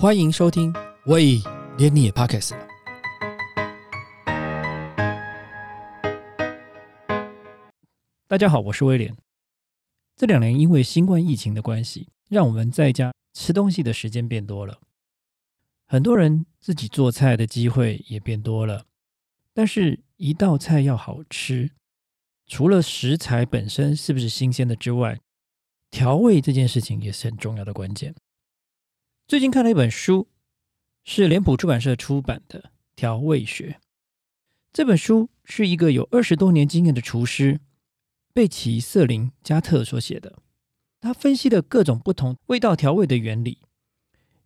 欢迎收听，喂，连你也 Podcast 了。大家好，我是威廉。这两年因为新冠疫情的关系，让我们在家吃东西的时间变多了，很多人自己做菜的机会也变多了。但是，一道菜要好吃，除了食材本身是不是新鲜的之外，调味这件事情也是很重要的关键。最近看了一本书，是脸谱出版社出版的《调味学》。这本书是一个有二十多年经验的厨师贝奇·瑟林加特所写的。他分析了各种不同味道调味的原理，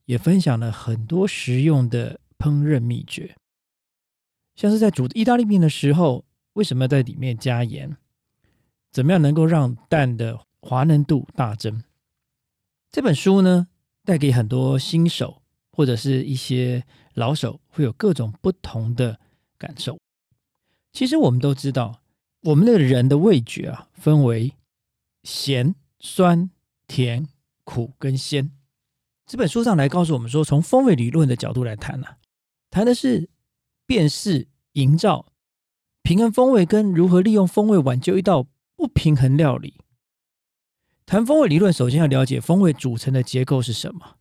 也分享了很多实用的烹饪秘诀，像是在煮意大利面的时候，为什么要在里面加盐？怎么样能够让蛋的滑嫩度大增？这本书呢？带给很多新手或者是一些老手会有各种不同的感受。其实我们都知道，我们的人的味觉啊，分为咸、酸、甜、苦跟鲜。这本书上来告诉我们说，从风味理论的角度来谈呢，谈的是辨识、营造平衡风味，跟如何利用风味挽救一道不平衡料理。谈风味理论，首先要了解风味组成的结构是什么，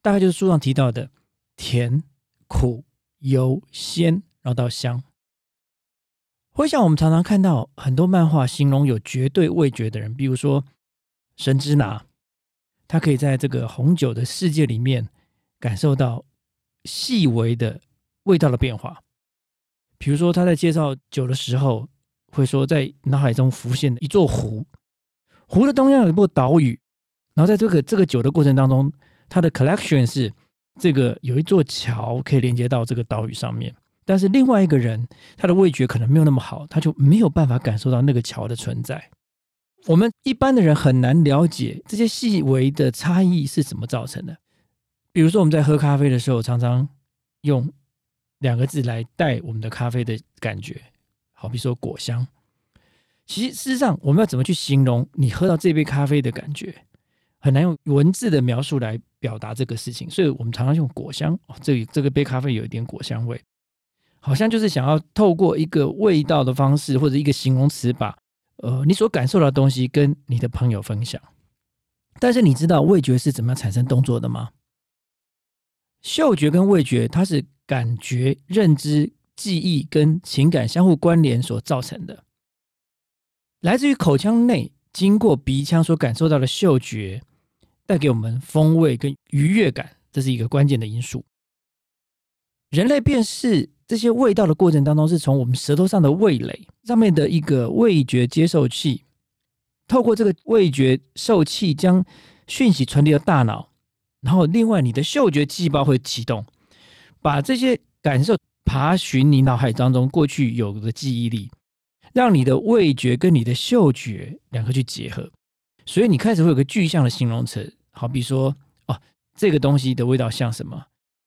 大概就是书上提到的甜、苦、油、鲜，然后到香。回想我们常常看到很多漫画形容有绝对味觉的人，比如说神之拿，他可以在这个红酒的世界里面感受到细微的味道的变化。比如说他在介绍酒的时候，会说在脑海中浮现一座湖。湖的东央有一座岛屿，然后在这个这个酒的过程当中，它的 collection 是这个有一座桥可以连接到这个岛屿上面，但是另外一个人他的味觉可能没有那么好，他就没有办法感受到那个桥的存在。我们一般的人很难了解这些细微的差异是怎么造成的。比如说我们在喝咖啡的时候，常常用两个字来带我们的咖啡的感觉，好比说果香。其实，事实上，我们要怎么去形容你喝到这杯咖啡的感觉，很难用文字的描述来表达这个事情。所以我们常常用果香，哦这这个杯咖啡有一点果香味，好像就是想要透过一个味道的方式，或者一个形容词，把呃你所感受到的东西跟你的朋友分享。但是你知道味觉是怎么样产生动作的吗？嗅觉跟味觉，它是感觉、认知、记忆跟情感相互关联所造成的。来自于口腔内，经过鼻腔所感受到的嗅觉，带给我们风味跟愉悦感，这是一个关键的因素。人类辨识这些味道的过程当中，是从我们舌头上的味蕾上面的一个味觉接受器，透过这个味觉受器将讯息传递到大脑，然后另外你的嗅觉细胞会启动，把这些感受爬寻你脑海当中过去有的记忆力。让你的味觉跟你的嗅觉两个去结合，所以你开始会有个具象的形容词，好比说哦，这个东西的味道像什么？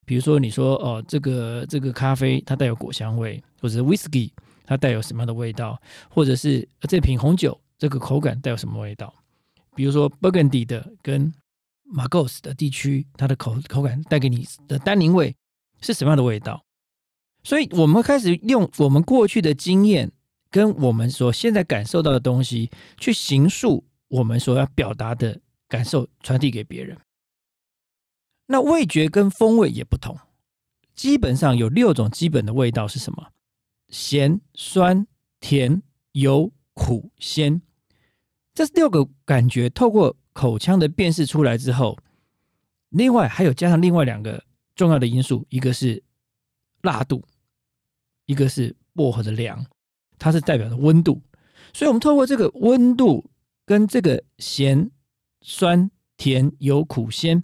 比如说你说哦，这个这个咖啡它带有果香味，或者是 whisky 它带有什么样的味道？或者是这瓶红酒这个口感带有什么味道？比如说 Burgundy 的跟 Margaux 的地区，它的口口感带给你的单宁味是什么样的味道？所以我们开始用我们过去的经验。跟我们所现在感受到的东西，去形塑我们所要表达的感受，传递给别人。那味觉跟风味也不同，基本上有六种基本的味道是什么？咸、酸、甜、油、苦、鲜。这六个感觉透过口腔的辨识出来之后，另外还有加上另外两个重要的因素，一个是辣度，一个是薄荷的凉。它是代表的温度，所以我们透过这个温度跟这个咸、酸、甜、油、苦、鲜，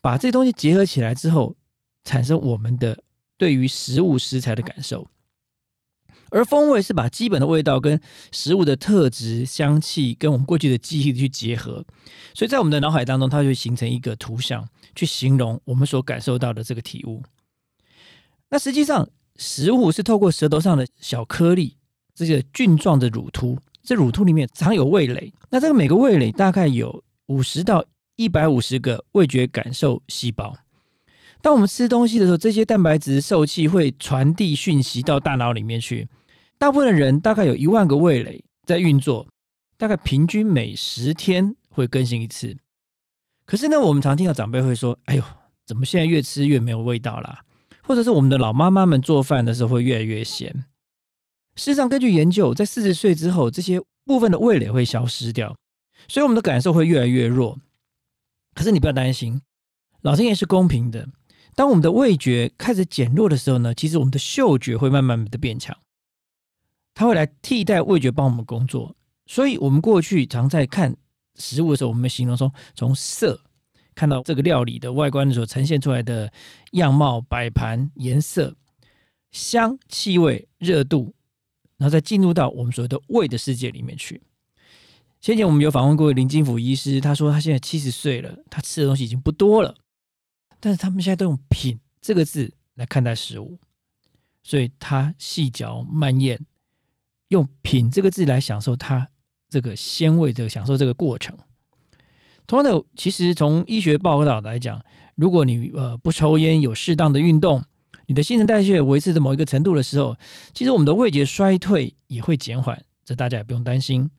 把这东西结合起来之后，产生我们的对于食物食材的感受。而风味是把基本的味道跟食物的特质、香气跟我们过去的记忆去结合，所以在我们的脑海当中，它会形成一个图像，去形容我们所感受到的这个体物。那实际上，食物是透过舌头上的小颗粒。这个菌状的乳突，这乳突里面藏有味蕾。那这个每个味蕾大概有五十到一百五十个味觉感受细胞。当我们吃东西的时候，这些蛋白质受气会传递讯息到大脑里面去。大部分的人大概有一万个味蕾在运作，大概平均每十天会更新一次。可是呢，我们常听到长辈会说：“哎呦，怎么现在越吃越没有味道啦？”或者是我们的老妈妈们做饭的时候会越来越咸。事实上，根据研究，在四十岁之后，这些部分的味蕾会消失掉，所以我们的感受会越来越弱。可是你不要担心，老天爷是公平的。当我们的味觉开始减弱的时候呢，其实我们的嗅觉会慢慢的变强。它会来替代味觉帮我们工作，所以我们过去常在看食物的时候，我们形容说从色看到这个料理的外观的时候呈现出来的样貌、摆盘、颜色、香、气味、热度，然后再进入到我们所谓的胃的世界里面去。先前我们有访问过林金福医师，他说他现在七十岁了，他吃的东西已经不多了，但是他们现在都用“品”这个字来看待食物，所以他细嚼慢咽。用“品”这个字来享受它这个鲜味，的享受这个过程。同样的，其实从医学报告来讲，如果你呃不抽烟，有适当的运动，你的新陈代谢维持在某一个程度的时候，其实我们的味觉衰退也会减缓，这大家也不用担心。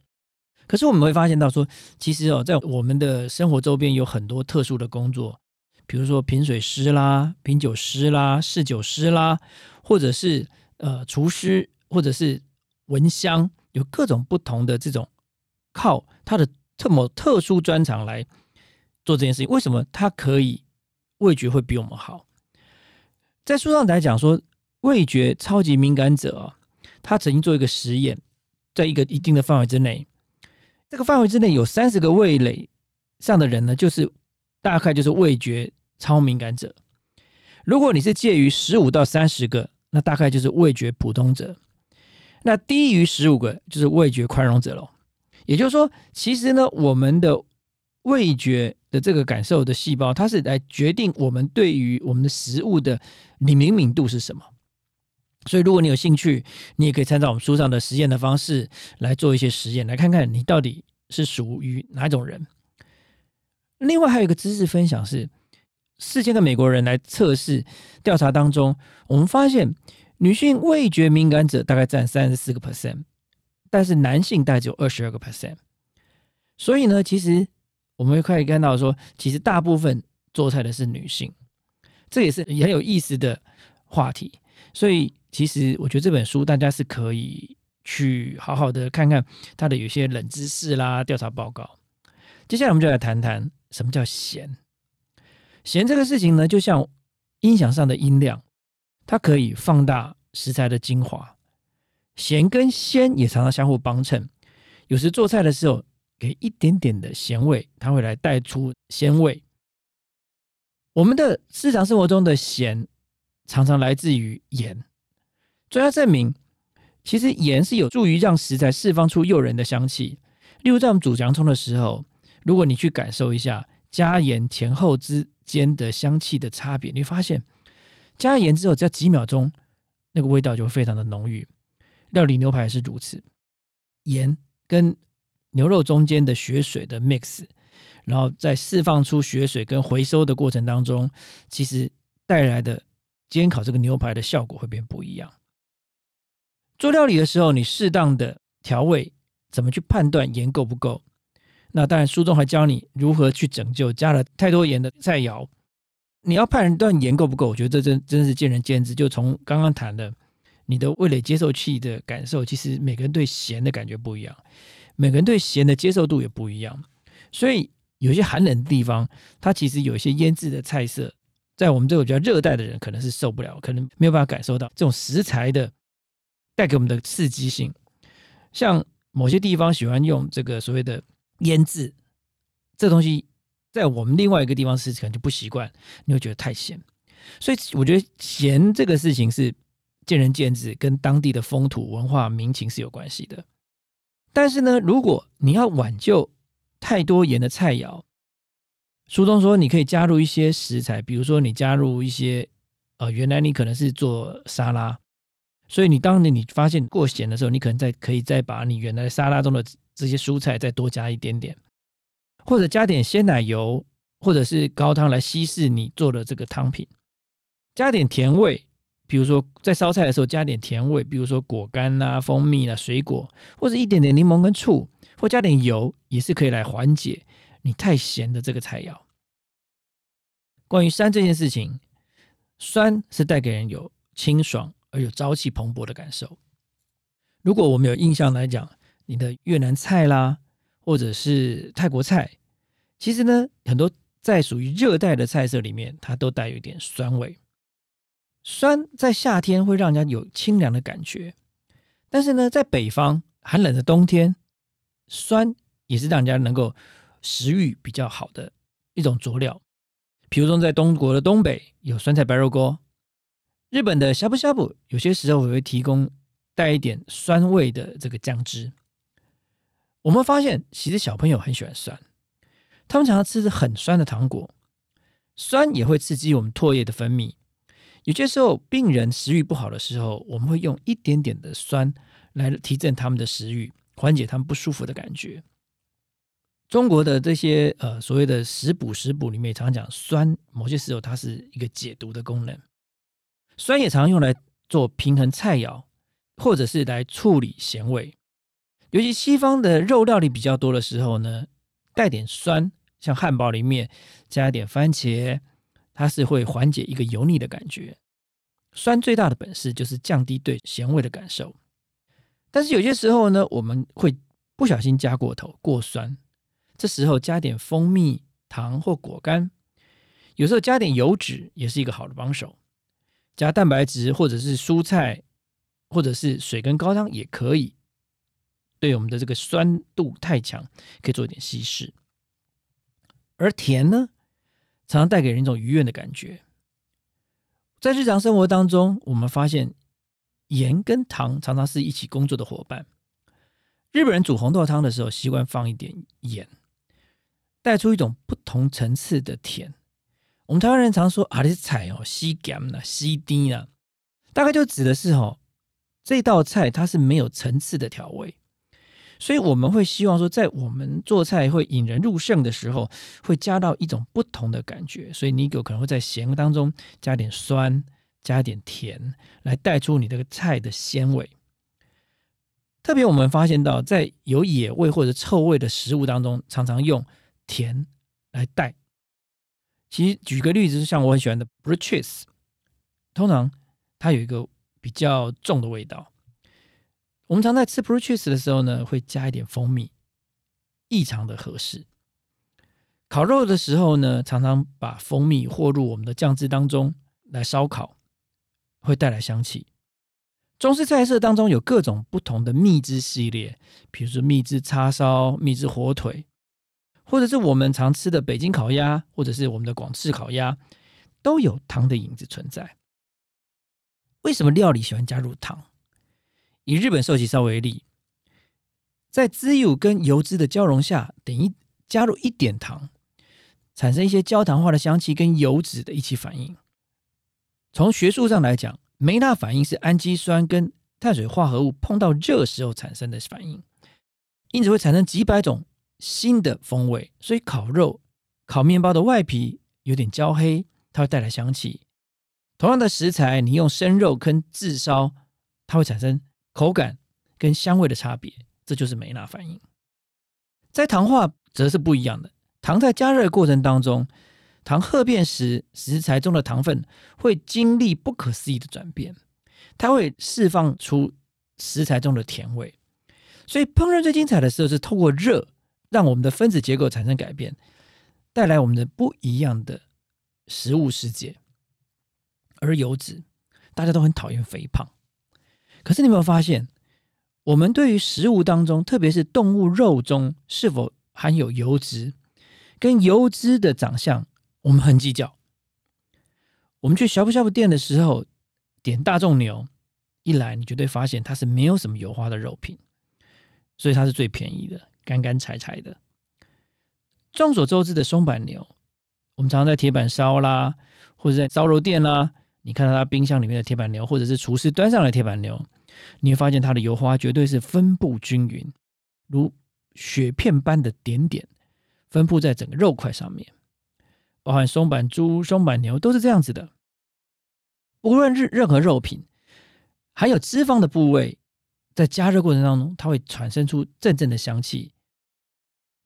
可是我们会发现到说，其实哦，在我们的生活周边有很多特殊的工作，比如说品水师啦、品酒师啦、侍酒师啦，或者是呃厨师，或者是闻香有各种不同的这种靠他的特某特殊专长来做这件事情，为什么他可以味觉会比我们好？在书上来讲说，味觉超级敏感者啊，他曾经做一个实验，在一个一定的范围之内，这个范围之内有三十个味蕾上的人呢，就是大概就是味觉超敏感者。如果你是介于十五到三十个，那大概就是味觉普通者。那低于十五个就是味觉宽容者喽，也就是说，其实呢，我们的味觉的这个感受的细胞，它是来决定我们对于我们的食物的灵敏度是什么。所以，如果你有兴趣，你也可以参照我们书上的实验的方式来做一些实验，来看看你到底是属于哪种人。另外，还有一个知识分享是，四千个美国人来测试调查当中，我们发现。女性味觉敏感者大概占三十四个 percent，但是男性大概只有二十二个 percent。所以呢，其实我们可以看到说，其实大部分做菜的是女性，这也是很有意思的话题。所以，其实我觉得这本书大家是可以去好好的看看它的有些冷知识啦、调查报告。接下来我们就来谈谈什么叫咸。咸这个事情呢，就像音响上的音量。它可以放大食材的精华，咸跟鲜也常常相互帮衬。有时做菜的时候，给一点点的咸味，它会来带出鲜味。我们的日常生活中的咸，常常来自于盐。专家证明，其实盐是有助于让食材释放出诱人的香气。例如，在我们煮洋葱的时候，如果你去感受一下加盐前后之间的香气的差别，你会发现。加盐之后，只要几秒钟，那个味道就会非常的浓郁。料理牛排是如此，盐跟牛肉中间的血水的 mix，然后在释放出血水跟回收的过程当中，其实带来的煎烤这个牛排的效果会变不一样。做料理的时候，你适当的调味，怎么去判断盐够不够？那当然，书中还教你如何去拯救加了太多盐的菜肴。你要判断盐够不够，我觉得这真真是见仁见智。就从刚刚谈的，你的味蕾接受器的感受，其实每个人对咸的感觉不一样，每个人对咸的接受度也不一样。所以有些寒冷的地方，它其实有一些腌制的菜色，在我们这个比较热带的人可能是受不了，可能没有办法感受到这种食材的带给我们的刺激性。像某些地方喜欢用这个所谓的腌制，这东西。在我们另外一个地方吃，可能就不习惯，你会觉得太咸。所以我觉得咸这个事情是见仁见智，跟当地的风土文化民情是有关系的。但是呢，如果你要挽救太多盐的菜肴，书中说你可以加入一些食材，比如说你加入一些呃，原来你可能是做沙拉，所以你当你你发现过咸的时候，你可能再可以再把你原来沙拉中的这些蔬菜再多加一点点。或者加点鲜奶油，或者是高汤来稀释你做的这个汤品，加点甜味，比如说在烧菜的时候加点甜味，比如说果干啊、蜂蜜啊、水果，或者一点点柠檬跟醋，或加点油，也是可以来缓解你太咸的这个菜肴。关于酸这件事情，酸是带给人有清爽而有朝气蓬勃的感受。如果我们有印象来讲，你的越南菜啦，或者是泰国菜，其实呢，很多在属于热带的菜色里面，它都带有一点酸味。酸在夏天会让人家有清凉的感觉，但是呢，在北方寒冷的冬天，酸也是让人家能够食欲比较好的一种佐料。比如说，在中国的东北有酸菜白肉锅，日本的呷哺呷哺有些时候也会提供带一点酸味的这个酱汁。我们发现，其实小朋友很喜欢酸，他们常常吃很酸的糖果，酸也会刺激我们唾液的分泌。有些时候，病人食欲不好的时候，我们会用一点点的酸来提振他们的食欲，缓解他们不舒服的感觉。中国的这些呃所谓的食补食补里面，常讲酸，某些时候它是一个解毒的功能。酸也常用来做平衡菜肴，或者是来处理咸味。尤其西方的肉料理比较多的时候呢，带点酸，像汉堡里面加一点番茄，它是会缓解一个油腻的感觉。酸最大的本事就是降低对咸味的感受。但是有些时候呢，我们会不小心加过头，过酸。这时候加点蜂蜜、糖或果干，有时候加点油脂也是一个好的帮手。加蛋白质或者是蔬菜，或者是水跟高汤也可以。对我们的这个酸度太强，可以做一点稀释。而甜呢，常常带给人一种愉悦的感觉。在日常生活当中，我们发现盐跟糖常常是一起工作的伙伴。日本人煮红豆汤的时候，习惯放一点盐。带出一种不同层次的甜。我们台湾人常说啊，这是菜哦，西咸呐，西低啊，大概就指的是哦，这道菜它是没有层次的调味，所以我们会希望说，在我们做菜会引人入胜的时候，会加到一种不同的感觉。所以你有可能会在咸当中加点酸，加点甜，来带出你这个菜的鲜味。特别我们发现到，在有野味或者臭味的食物当中，常常用。甜来带，其实举个例子，像我很喜欢的 b r i c h e s 通常它有一个比较重的味道。我们常在吃 blue cheese 的时候呢，会加一点蜂蜜，异常的合适。烤肉的时候呢，常常把蜂蜜和入我们的酱汁当中来烧烤，会带来香气。中式菜色当中有各种不同的蜜汁系列，比如说蜜汁叉烧、蜜汁火腿。或者是我们常吃的北京烤鸭，或者是我们的广式烤鸭，都有糖的影子存在。为什么料理喜欢加入糖？以日本寿喜烧为例，在滋油跟油脂的交融下，等于加入一点糖，产生一些焦糖化的香气跟油脂的一起反应。从学术上来讲，梅纳反应是氨基酸跟碳水化合物碰到热时候产生的反应，因此会产生几百种。新的风味，所以烤肉、烤面包的外皮有点焦黑，它会带来香气。同样的食材，你用生肉跟炙烧，它会产生口感跟香味的差别，这就是梅纳反应。在糖化则是不一样的，糖在加热过程当中，糖褐变时，食材中的糖分会经历不可思议的转变，它会释放出食材中的甜味。所以烹饪最精彩的时候是透过热。让我们的分子结构产生改变，带来我们的不一样的食物世界。而油脂，大家都很讨厌肥胖，可是你有没有发现，我们对于食物当中，特别是动物肉中是否含有油脂，跟油脂的长相，我们很计较。我们去呷哺呷哺店的时候，点大众牛，一来你绝对发现它是没有什么油花的肉品，所以它是最便宜的。干干柴柴的。众所周知的松板牛，我们常常在铁板烧啦，或者在烧肉店啦，你看到它冰箱里面的铁板牛，或者是厨师端上来铁板牛，你会发现它的油花绝对是分布均匀，如雪片般的点点分布在整个肉块上面。包含松板猪、松板牛都是这样子的。无论是任何肉品，含有脂肪的部位，在加热过程当中，它会产生出阵阵的香气。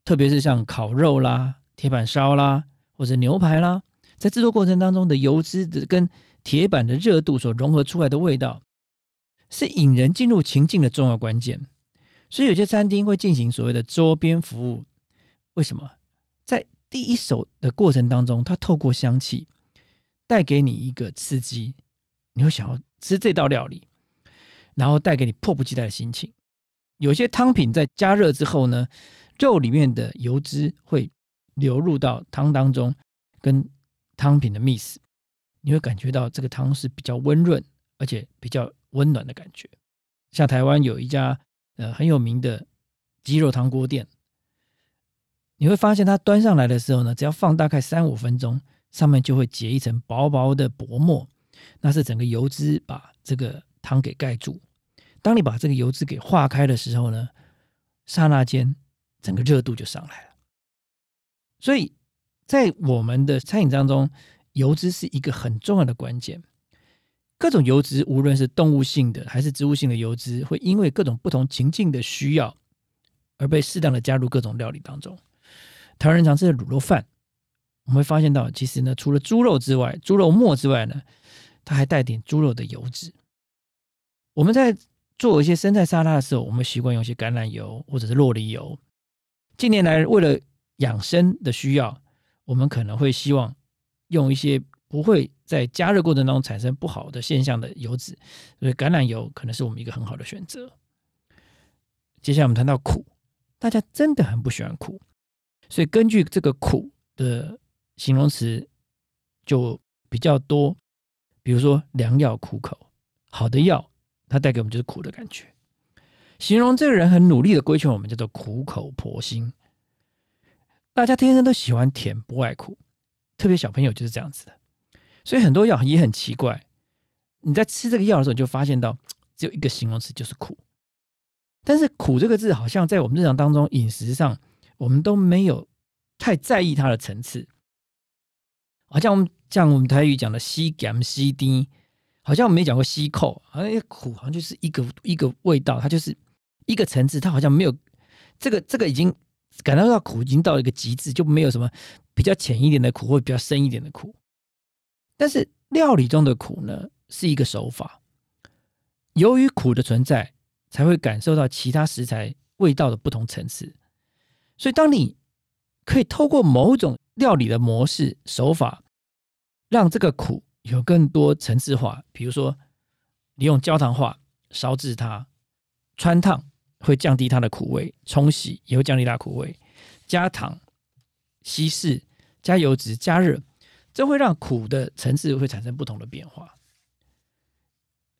特别是像烤肉啦、铁板烧啦，或者牛排啦，在制作过程当中的油脂跟铁板的热度所融合出来的味道，是引人进入情境的重要关键。所以有些餐厅会进行所谓的周边服务。为什么？在第一手的过程当中，它透过香气带给你一个刺激，你会想要吃这道料理，然后带给你迫不及待的心情。有些汤品在加热之后呢？肉里面的油脂会流入到汤当中，跟汤品的 mix，你会感觉到这个汤是比较温润，而且比较温暖的感觉。像台湾有一家呃很有名的鸡肉汤锅店，你会发现它端上来的时候呢，只要放大概三五分钟，上面就会结一层薄薄的薄膜，那是整个油脂把这个汤给盖住。当你把这个油脂给化开的时候呢，刹那间。整个热度就上来了，所以在我们的餐饮当中，油脂是一个很重要的关键。各种油脂，无论是动物性的还是植物性的油脂，会因为各种不同情境的需要，而被适当的加入各种料理当中。台湾人常吃的卤肉饭，我们会发现到，其实呢，除了猪肉之外，猪肉末之外呢，它还带点猪肉的油脂。我们在做一些生菜沙拉的时候，我们习惯用一些橄榄油或者是洛梨油。近年来，为了养生的需要，我们可能会希望用一些不会在加热过程当中产生不好的现象的油脂，所以橄榄油可能是我们一个很好的选择。接下来我们谈到苦，大家真的很不喜欢苦，所以根据这个苦的形容词就比较多，比如说良药苦口，好的药它带给我们就是苦的感觉。形容这个人很努力的规劝我们，叫做苦口婆心。大家天生都喜欢甜，不爱苦，特别小朋友就是这样子的。所以很多药也很奇怪，你在吃这个药的时候，就发现到只有一个形容词，就是苦。但是苦这个字，好像在我们日常当中饮食上，我们都没有太在意它的层次。好像我们像我们台语讲的“西甘西低”，好像我们没讲过“西扣”，好像苦好像就是一个一个味道，它就是。一个层次，它好像没有这个这个已经感到到苦，已经到了一个极致，就没有什么比较浅一点的苦或比较深一点的苦。但是料理中的苦呢，是一个手法。由于苦的存在，才会感受到其他食材味道的不同层次。所以，当你可以透过某种料理的模式手法，让这个苦有更多层次化，比如说你用焦糖化烧制它，穿烫。会降低它的苦味，冲洗也会降低它的苦味。加糖、稀释、加油脂、加热，这会让苦的层次会产生不同的变化。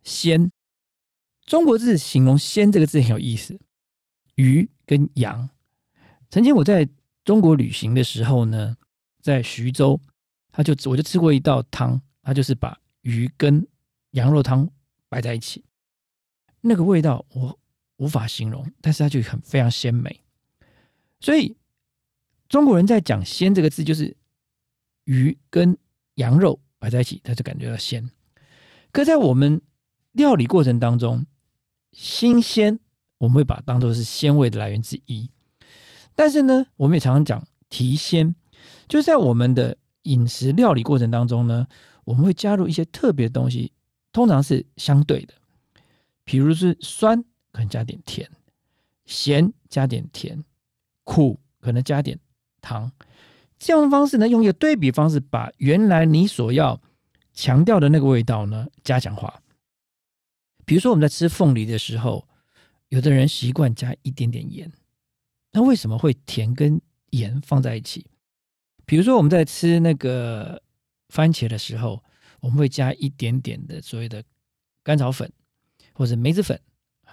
鲜，中国字形容“鲜”这个字很有意思。鱼跟羊，曾经我在中国旅行的时候呢，在徐州，他就我就吃过一道汤，他就是把鱼跟羊肉汤摆在一起，那个味道我。无法形容，但是它就很非常鲜美。所以中国人在讲“鲜”这个字，就是鱼跟羊肉摆在一起，他就感觉到鲜。可在我们料理过程当中，新鲜我们会把它当做是鲜味的来源之一。但是呢，我们也常常讲提鲜，就是在我们的饮食料理过程当中呢，我们会加入一些特别的东西，通常是相对的，比如是酸。可能加点甜，咸加点甜，苦可能加点糖，这样的方式呢，用一个对比方式，把原来你所要强调的那个味道呢加强化。比如说我们在吃凤梨的时候，有的人习惯加一点点盐，那为什么会甜跟盐放在一起？比如说我们在吃那个番茄的时候，我们会加一点点的所谓的甘草粉或者梅子粉。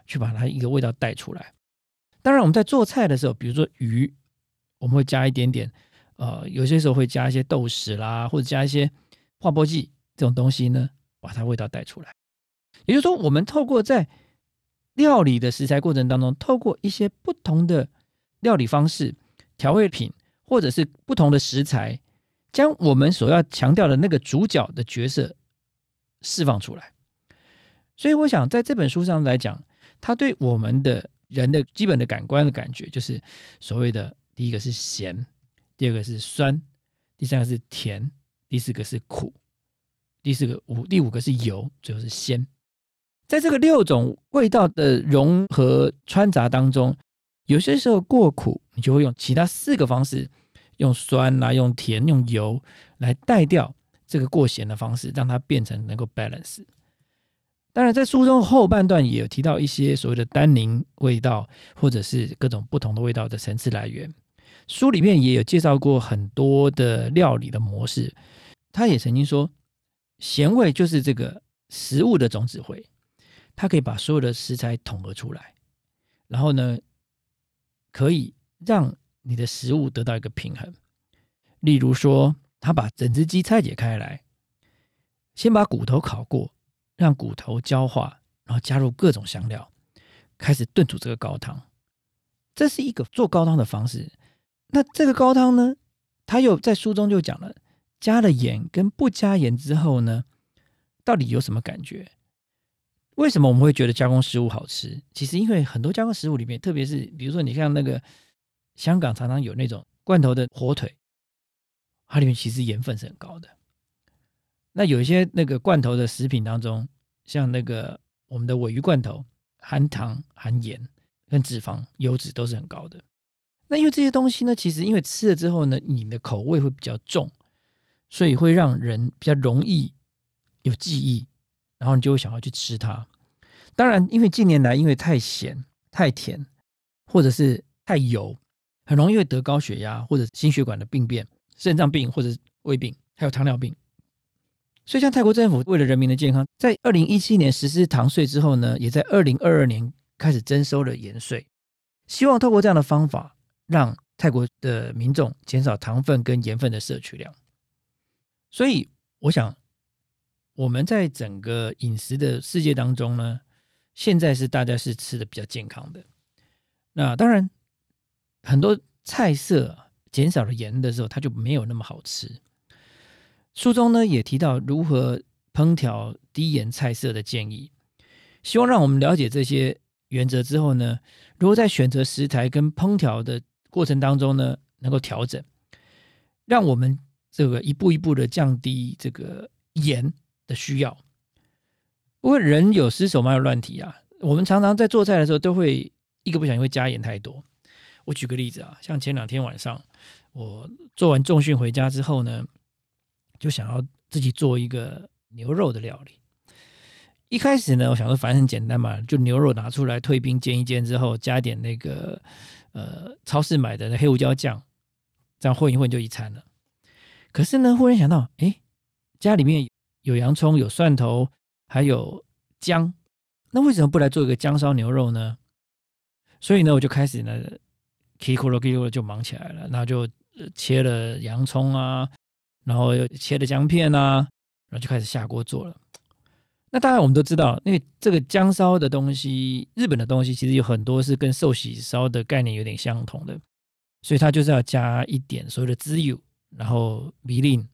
去把它一个味道带出来。当然，我们在做菜的时候，比如说鱼，我们会加一点点，呃，有些时候会加一些豆豉啦，或者加一些化波剂这种东西呢，把它味道带出来。也就是说，我们透过在料理的食材过程当中，透过一些不同的料理方式、调味品，或者是不同的食材，将我们所要强调的那个主角的角色释放出来。所以我想在这本书上来讲，它对我们的人的基本的感官的感觉，就是所谓的第一个是咸，第二个是酸，第三个是甜，第四个是苦，第四个五第五个是油，最后是鲜。在这个六种味道的融合穿杂当中，有些时候过苦，你就会用其他四个方式，用酸啊，用甜，用油来带掉这个过咸的方式，让它变成能够 balance。当然，在书中后半段也有提到一些所谓的单宁味道，或者是各种不同的味道的层次来源。书里面也有介绍过很多的料理的模式。他也曾经说，咸味就是这个食物的总指挥，它可以把所有的食材统合出来，然后呢，可以让你的食物得到一个平衡。例如说，他把整只鸡拆解开来，先把骨头烤过。让骨头焦化，然后加入各种香料，开始炖煮这个高汤。这是一个做高汤的方式。那这个高汤呢，他又在书中就讲了，加了盐跟不加盐之后呢，到底有什么感觉？为什么我们会觉得加工食物好吃？其实因为很多加工食物里面，特别是比如说你像那个香港常常有那种罐头的火腿，它里面其实盐分是很高的。那有一些那个罐头的食品当中，像那个我们的尾鱼罐头，含糖、含盐、跟脂肪、油脂都是很高的。那因为这些东西呢，其实因为吃了之后呢，你的口味会比较重，所以会让人比较容易有记忆，然后你就会想要去吃它。当然，因为近年来因为太咸、太甜，或者是太油，很容易会得高血压或者心血管的病变、肾脏病或者胃病，还有糖尿病。所以，像泰国政府为了人民的健康，在二零一七年实施糖税之后呢，也在二零二二年开始征收了盐税，希望透过这样的方法，让泰国的民众减少糖分跟盐分的摄取量。所以，我想我们在整个饮食的世界当中呢，现在是大家是吃的比较健康的。那当然，很多菜色减少了盐的时候，它就没有那么好吃。书中呢也提到如何烹调低盐菜色的建议，希望让我们了解这些原则之后呢，如果在选择食材跟烹调的过程当中呢，能够调整，让我们这个一步一步的降低这个盐的需要。不过人有失手，嘛有乱提啊。我们常常在做菜的时候，都会一个不小心会加盐太多。我举个例子啊，像前两天晚上我做完重训回家之后呢。就想要自己做一个牛肉的料理。一开始呢，我想说反正很简单嘛，就牛肉拿出来退冰煎一煎之后，加点那个呃超市买的那黑胡椒酱，这样混一混就一餐了。可是呢，忽然想到，哎，家里面有洋葱、有蒜头，还有姜，那为什么不来做一个姜烧牛肉呢？所以呢，我就开始呢，k 库罗 k 库罗就忙起来了，那就切了洋葱啊。然后又切了姜片啊，然后就开始下锅做了。那当然我们都知道，因为这个姜烧的东西，日本的东西其实有很多是跟寿喜烧的概念有点相同的，所以它就是要加一点所谓的滋油，然后米令，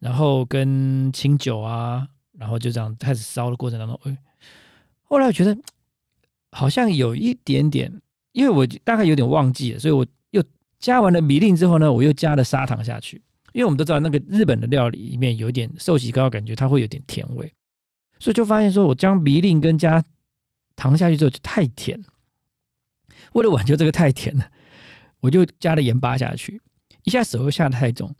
然后跟清酒啊，然后就这样开始烧的过程当中，哎，后来我觉得好像有一点点，因为我大概有点忘记了，所以我又加完了米令之后呢，我又加了砂糖下去。因为我们都知道，那个日本的料理里面有点寿喜糕，感觉它会有点甜味，所以就发现说，我将米令跟加糖下去之后就太甜。为了挽救这个太甜了，我就加了盐巴下去，一下手又下的太重，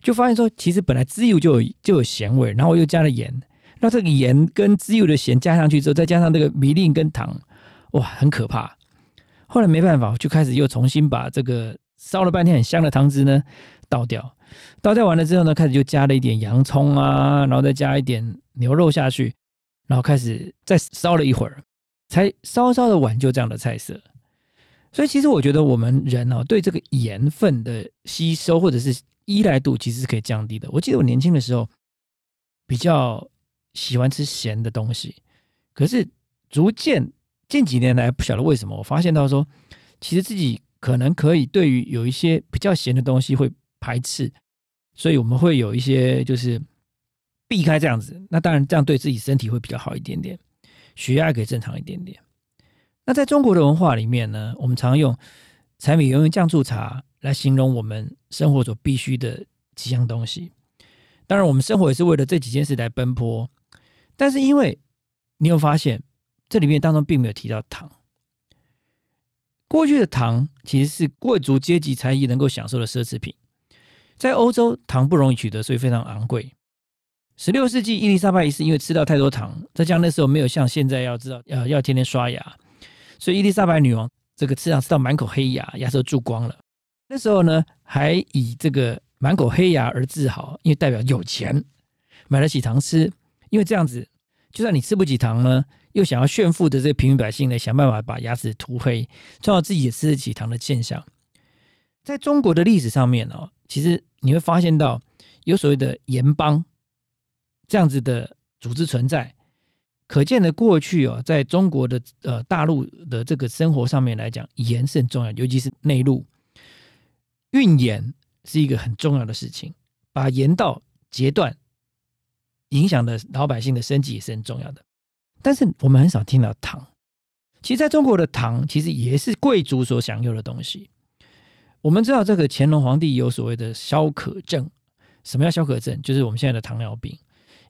就发现说，其实本来滋油就有就有咸味，然后我又加了盐，那这个盐跟滋油的咸加上去之后，再加上这个米令跟糖，哇，很可怕。后来没办法，就开始又重新把这个烧了半天很香的汤汁呢倒掉。倒掉完了之后呢，开始就加了一点洋葱啊，然后再加一点牛肉下去，然后开始再烧了一会儿，才稍稍的挽救这样的菜色。所以其实我觉得我们人哦，对这个盐分的吸收或者是依赖度其实是可以降低的。我记得我年轻的时候比较喜欢吃咸的东西，可是逐渐近几年来不晓得为什么，我发现到说，其实自己可能可以对于有一些比较咸的东西会排斥。所以我们会有一些就是避开这样子，那当然这样对自己身体会比较好一点点，血压可以正常一点点。那在中国的文化里面呢，我们常用柴米油盐酱醋茶来形容我们生活所必须的几样东西。当然，我们生活也是为了这几件事来奔波。但是，因为你有发现，这里面当中并没有提到糖。过去的糖其实是贵族阶级才艺能够享受的奢侈品，在欧洲糖不容易取得，所以非常昂贵。十六世纪，伊丽莎白一世因为吃到太多糖，再加上那时候没有像现在要知道要要天天刷牙，所以伊丽莎白女王这个吃糖吃到满口黑牙，牙齿都蛀光了。那时候呢，还以这个满口黑牙而自豪，因为代表有钱，买得起糖吃。因为这样子，就算你吃不起糖呢。又想要炫富的这个平民百姓呢，想办法把牙齿涂黑，创造自己也吃得起糖的现象。在中国的历史上面哦，其实你会发现到有所谓的盐帮这样子的组织存在，可见的过去哦，在中国的呃大陆的这个生活上面来讲，盐是很重要，尤其是内陆运盐是一个很重要的事情，把盐道截断，影响的老百姓的生计也是很重要的。但是我们很少听到糖，其实在中国的糖其实也是贵族所享有的东西。我们知道这个乾隆皇帝有所谓的消渴症，什么叫消渴症？就是我们现在的糖尿病。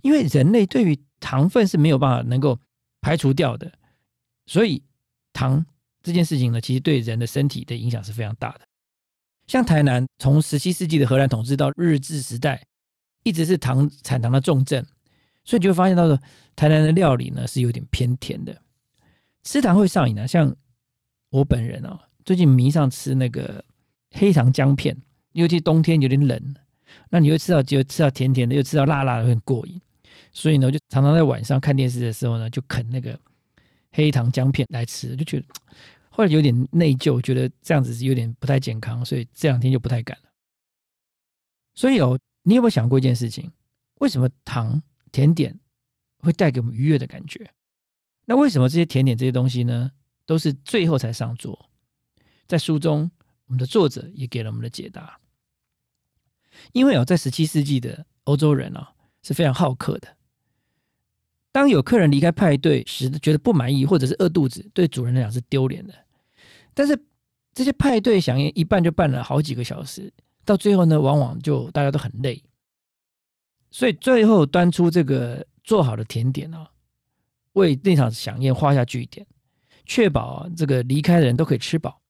因为人类对于糖分是没有办法能够排除掉的，所以糖这件事情呢，其实对人的身体的影响是非常大的。像台南从十七世纪的荷兰统治到日治时代，一直是糖产糖的重镇。所以你就会发现到说，台南的料理呢是有点偏甜的，吃糖会上瘾的。像我本人哦，最近迷上吃那个黑糖姜片，尤其冬天有点冷，那你会吃到就吃到甜甜的，又吃到辣辣的，很过瘾。所以呢，就常常在晚上看电视的时候呢，就啃那个黑糖姜片来吃，就觉得 后来有点内疚，觉得这样子是有点不太健康，所以这两天就不太敢了。所以哦，你有没有想过一件事情？为什么糖？甜点会带给我们愉悦的感觉。那为什么这些甜点这些东西呢，都是最后才上桌？在书中，我们的作者也给了我们的解答。因为哦，在十七世纪的欧洲人啊是非常好客的。当有客人离开派对时，觉得不满意或者是饿肚子，对主人来讲是丢脸的。但是这些派对响宴一办就办了好几个小时，到最后呢，往往就大家都很累。所以最后端出这个做好的甜点啊，为那场飨宴画下句点，确保这个离开的人都可以吃饱。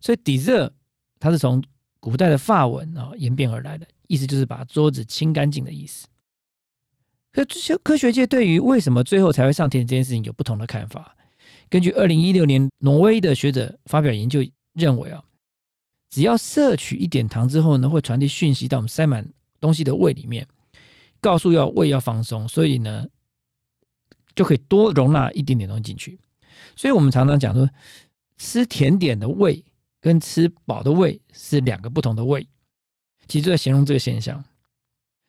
所以 dessert 它是从古代的法文啊演变而来的，意思就是把桌子清干净的意思。可这些科学界对于为什么最后才会上甜这件事情有不同的看法。根据二零一六年挪威的学者发表研究认为啊，只要摄取一点糖之后呢，会传递讯息到我们塞满东西的胃里面。告诉要胃要放松，所以呢，就可以多容纳一点点东西进去。所以我们常常讲说，吃甜点的胃跟吃饱的胃是两个不同的胃，其实就在形容这个现象。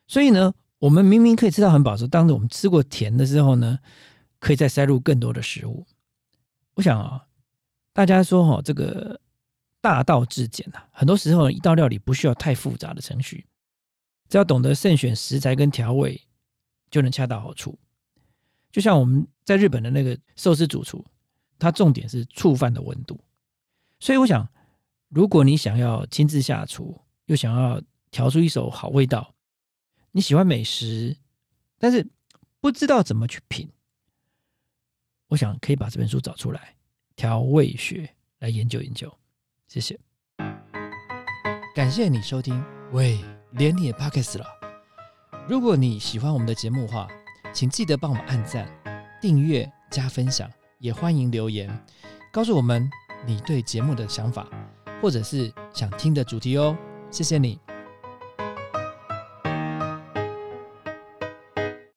所以呢，我们明明可以吃到很饱时，当我们吃过甜的时候呢，可以再塞入更多的食物。我想啊，大家说哈，这个大道至简啊，很多时候一道料理不需要太复杂的程序。只要懂得慎选食材跟调味，就能恰到好处。就像我们在日本的那个寿司主厨，他重点是醋饭的温度。所以我想，如果你想要亲自下厨，又想要调出一手好味道，你喜欢美食，但是不知道怎么去品，我想可以把这本书找出来，《调味学》来研究研究。谢谢，感谢你收听。喂。连你也 p o c k e t 了。如果你喜欢我们的节目的话，请记得帮我们按赞、订阅、加分享，也欢迎留言告诉我们你对节目的想法，或者是想听的主题哦。谢谢你。